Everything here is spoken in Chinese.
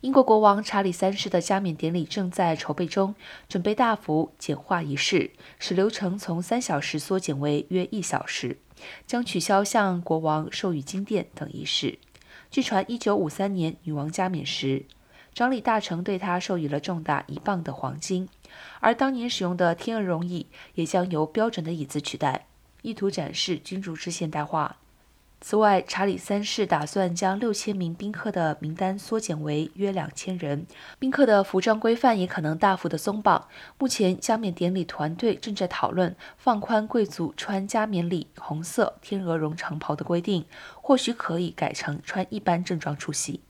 英国国王查理三世的加冕典礼正在筹备中，准备大幅简化仪式，使流程从三小时缩减为约一小时，将取消向国王授予金殿等仪式。据传，一九五三年女王加冕时，长礼大臣对她授予了重达一磅的黄金，而当年使用的天鹅绒椅也将由标准的椅子取代，意图展示君主制现代化。此外，查理三世打算将六千名宾客的名单缩减为约两千人，宾客的服装规范也可能大幅的松绑。目前，加冕典礼团队正在讨论放宽贵族穿加冕礼红色天鹅绒长袍的规定，或许可以改成穿一般正装出席。